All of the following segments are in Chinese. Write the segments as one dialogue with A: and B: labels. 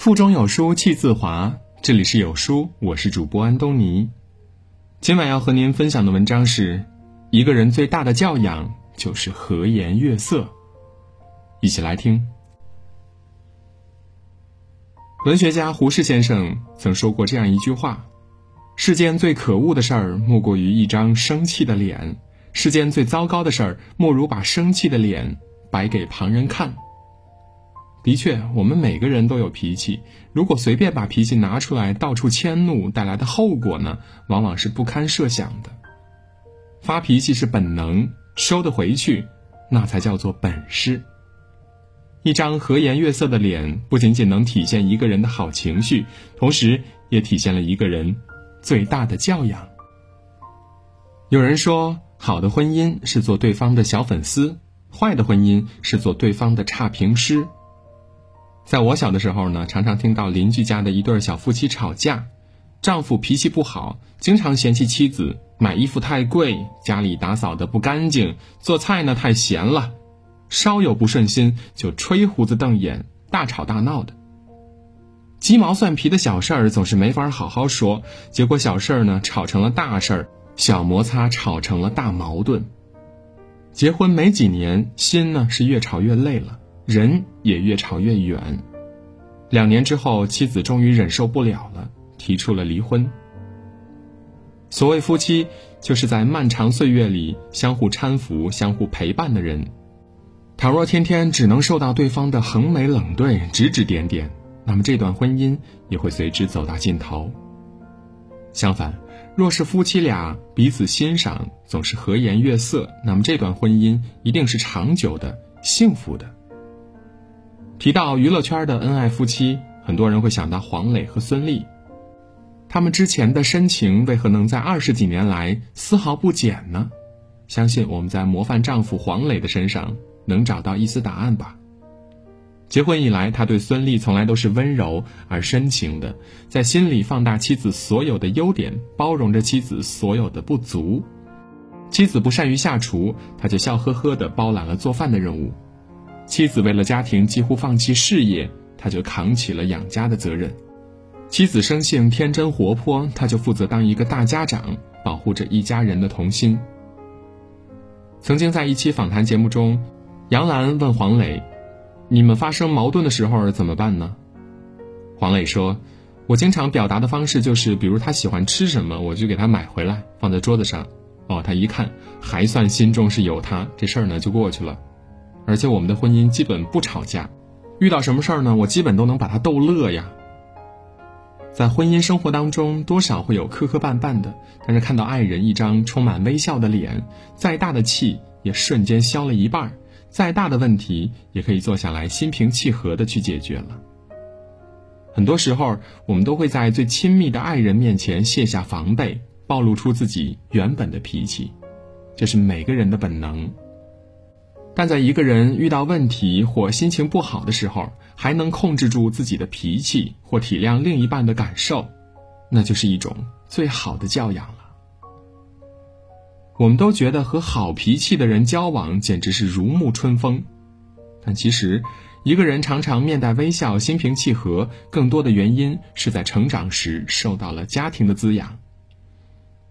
A: 腹中有书气自华，这里是有书，我是主播安东尼。今晚要和您分享的文章是：一个人最大的教养就是和颜悦色。一起来听。文学家胡适先生曾说过这样一句话：世间最可恶的事儿，莫过于一张生气的脸；世间最糟糕的事儿，莫如把生气的脸摆给旁人看。的确，我们每个人都有脾气。如果随便把脾气拿出来，到处迁怒，带来的后果呢，往往是不堪设想的。发脾气是本能，收得回去，那才叫做本事。一张和颜悦色的脸，不仅仅能体现一个人的好情绪，同时也体现了一个人最大的教养。有人说，好的婚姻是做对方的小粉丝，坏的婚姻是做对方的差评师。在我小的时候呢，常常听到邻居家的一对小夫妻吵架，丈夫脾气不好，经常嫌弃妻子买衣服太贵，家里打扫的不干净，做菜呢太咸了，稍有不顺心就吹胡子瞪眼，大吵大闹的。鸡毛蒜皮的小事儿总是没法好好说，结果小事儿呢吵成了大事儿，小摩擦吵成了大矛盾。结婚没几年，心呢是越吵越累了。人也越吵越远，两年之后，妻子终于忍受不了了，提出了离婚。所谓夫妻，就是在漫长岁月里相互搀扶、相互陪伴的人。倘若天天只能受到对方的横眉冷对、指指点点，那么这段婚姻也会随之走到尽头。相反，若是夫妻俩彼此欣赏，总是和颜悦色，那么这段婚姻一定是长久的、幸福的。提到娱乐圈的恩爱夫妻，很多人会想到黄磊和孙俪。他们之前的深情为何能在二十几年来丝毫不减呢？相信我们在模范丈夫黄磊的身上能找到一丝答案吧。结婚以来，他对孙俪从来都是温柔而深情的，在心里放大妻子所有的优点，包容着妻子所有的不足。妻子不善于下厨，他就笑呵呵地包揽了做饭的任务。妻子为了家庭几乎放弃事业，他就扛起了养家的责任。妻子生性天真活泼，他就负责当一个大家长，保护着一家人的童心。曾经在一期访谈节目中，杨澜问黄磊：“你们发生矛盾的时候怎么办呢？”黄磊说：“我经常表达的方式就是，比如他喜欢吃什么，我就给他买回来放在桌子上。哦，他一看还算心中是有他，这事儿呢就过去了。”而且我们的婚姻基本不吵架，遇到什么事儿呢？我基本都能把他逗乐呀。在婚姻生活当中，多少会有磕磕绊绊的，但是看到爱人一张充满微笑的脸，再大的气也瞬间消了一半儿，再大的问题也可以坐下来心平气和的去解决了。很多时候，我们都会在最亲密的爱人面前卸下防备，暴露出自己原本的脾气，这是每个人的本能。但在一个人遇到问题或心情不好的时候，还能控制住自己的脾气或体谅另一半的感受，那就是一种最好的教养了。我们都觉得和好脾气的人交往简直是如沐春风，但其实，一个人常常面带微笑、心平气和，更多的原因是在成长时受到了家庭的滋养，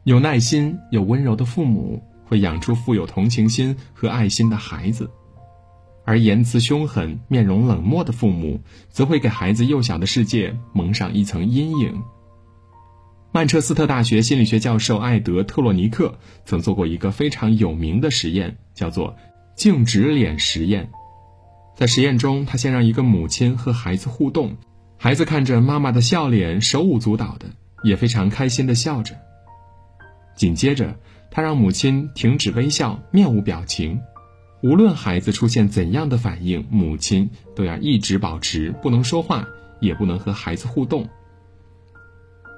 A: 有耐心、有温柔的父母。会养出富有同情心和爱心的孩子，而言辞凶狠、面容冷漠的父母，则会给孩子幼小的世界蒙上一层阴影。曼彻斯特大学心理学教授艾德·特洛尼克曾做过一个非常有名的实验，叫做“静止脸实验”。在实验中，他先让一个母亲和孩子互动，孩子看着妈妈的笑脸，手舞足蹈的，也非常开心的笑着。紧接着，他让母亲停止微笑，面无表情。无论孩子出现怎样的反应，母亲都要一直保持不能说话，也不能和孩子互动。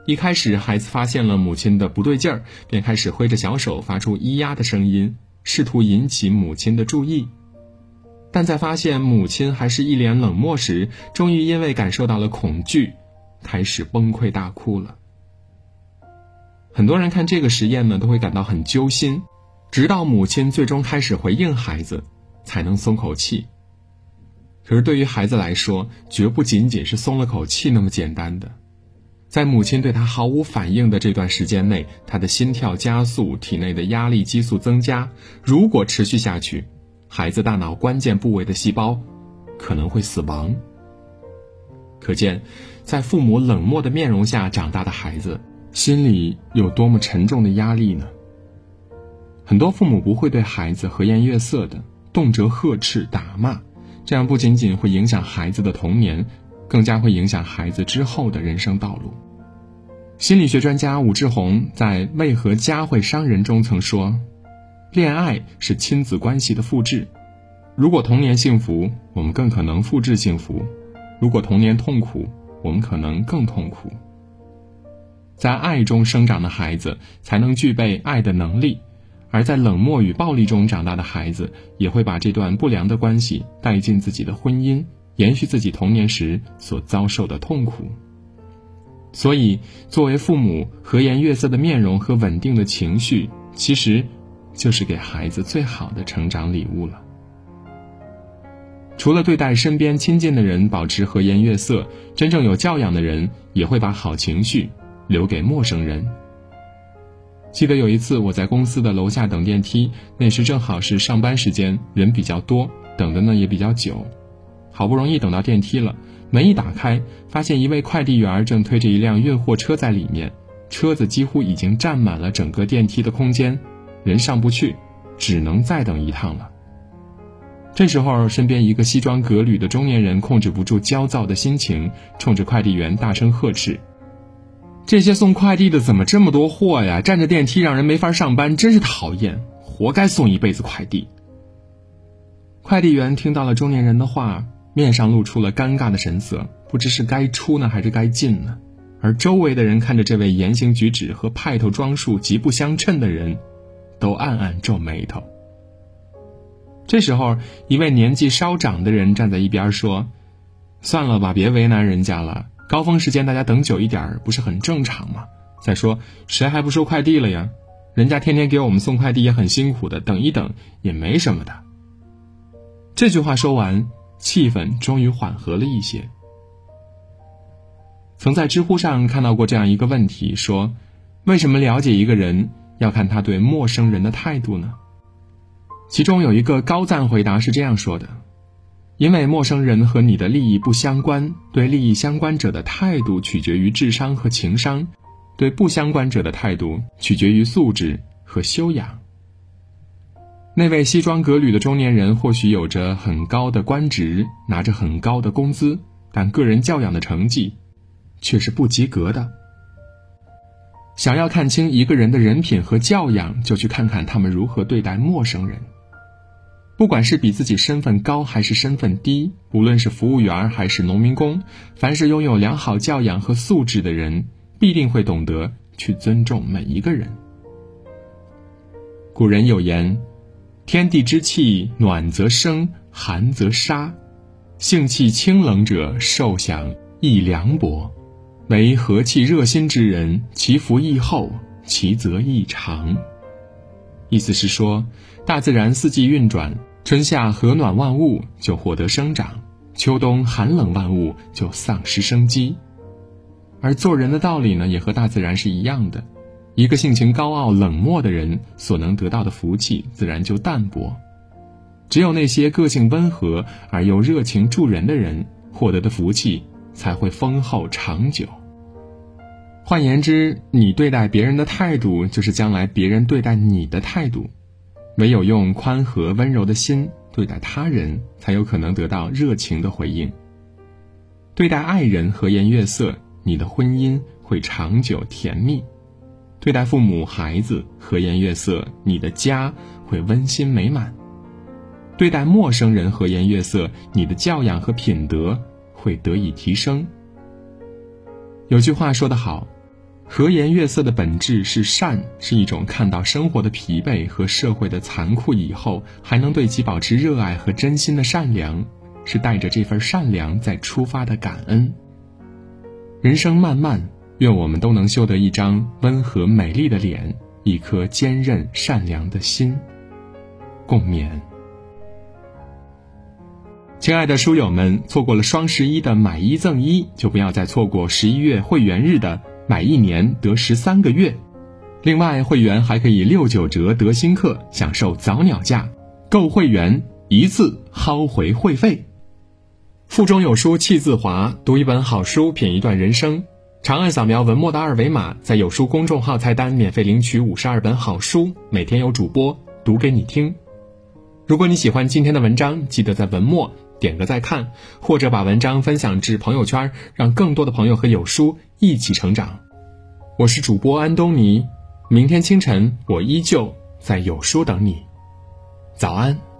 A: 一开始，孩子发现了母亲的不对劲儿，便开始挥着小手，发出咿呀的声音，试图引起母亲的注意。但在发现母亲还是一脸冷漠时，终于因为感受到了恐惧，开始崩溃大哭了。很多人看这个实验呢，都会感到很揪心，直到母亲最终开始回应孩子，才能松口气。可是对于孩子来说，绝不仅仅是松了口气那么简单的。在母亲对他毫无反应的这段时间内，他的心跳加速，体内的压力激素增加。如果持续下去，孩子大脑关键部位的细胞可能会死亡。可见，在父母冷漠的面容下长大的孩子，心里有多么沉重的压力呢？很多父母不会对孩子和颜悦色的，动辄呵斥、打骂，这样不仅仅会影响孩子的童年。更加会影响孩子之后的人生道路。心理学专家武志红在《为何家会伤人》中曾说：“恋爱是亲子关系的复制。如果童年幸福，我们更可能复制幸福；如果童年痛苦，我们可能更痛苦。在爱中生长的孩子才能具备爱的能力，而在冷漠与暴力中长大的孩子也会把这段不良的关系带进自己的婚姻。”延续自己童年时所遭受的痛苦，所以作为父母，和颜悦色的面容和稳定的情绪，其实就是给孩子最好的成长礼物了。除了对待身边亲近的人保持和颜悦色，真正有教养的人也会把好情绪留给陌生人。记得有一次我在公司的楼下等电梯，那时正好是上班时间，人比较多，等的呢也比较久。好不容易等到电梯了，门一打开，发现一位快递员正推着一辆运货车在里面，车子几乎已经占满了整个电梯的空间，人上不去，只能再等一趟了。这时候，身边一个西装革履的中年人控制不住焦躁的心情，冲着快递员大声呵斥：“这些送快递的怎么这么多货呀？占着电梯让人没法上班，真是讨厌！活该送一辈子快递。”快递员听到了中年人的话。面上露出了尴尬的神色，不知是该出呢还是该进呢。而周围的人看着这位言行举止和派头装束极不相称的人，都暗暗皱眉头。这时候，一位年纪稍长的人站在一边说：“算了吧，别为难人家了。高峰时间大家等久一点不是很正常吗？再说，谁还不收快递了呀？人家天天给我们送快递也很辛苦的，等一等也没什么的。”这句话说完。气氛终于缓和了一些。曾在知乎上看到过这样一个问题：说，为什么了解一个人要看他对陌生人的态度呢？其中有一个高赞回答是这样说的：因为陌生人和你的利益不相关，对利益相关者的态度取决于智商和情商，对不相关者的态度取决于素质和修养。那位西装革履的中年人或许有着很高的官职，拿着很高的工资，但个人教养的成绩却是不及格的。想要看清一个人的人品和教养，就去看看他们如何对待陌生人。不管是比自己身份高还是身份低，无论是服务员还是农民工，凡是拥有良好教养和素质的人，必定会懂得去尊重每一个人。古人有言。天地之气，暖则生，寒则杀。性气清冷者，受享亦凉薄；为和气热心之人，其福亦厚，其泽亦长。意思是说，大自然四季运转，春夏和暖万物就获得生长，秋冬寒冷万物就丧失生机。而做人的道理呢，也和大自然是一样的。一个性情高傲、冷漠的人所能得到的福气，自然就淡薄；只有那些个性温和而又热情助人的人，获得的福气才会丰厚长久。换言之，你对待别人的态度，就是将来别人对待你的态度。唯有用宽和温柔的心对待他人，才有可能得到热情的回应。对待爱人和颜悦色，你的婚姻会长久甜蜜。对待父母、孩子和颜悦色，你的家会温馨美满；对待陌生人和颜悦色，你的教养和品德会得以提升。有句话说得好：“和颜悦色的本质是善，是一种看到生活的疲惫和社会的残酷以后，还能对其保持热爱和真心的善良，是带着这份善良在出发的感恩。”人生漫漫。愿我们都能修得一张温和美丽的脸，一颗坚韧善良的心。共勉。亲爱的书友们，错过了双十一的买一赠一，就不要再错过十一月会员日的买一年得十三个月。另外，会员还可以六九折得新课，享受早鸟价，购会员一次薅回会费。腹中有书气自华，读一本好书品一段人生。长按扫描文末的二维码，在有书公众号菜单免费领取五十二本好书，每天有主播读给你听。如果你喜欢今天的文章，记得在文末点个再看或者把文章分享至朋友圈让更多的朋友和有书一起成长。我是主播安东尼明天清晨我依旧在有书等你早安。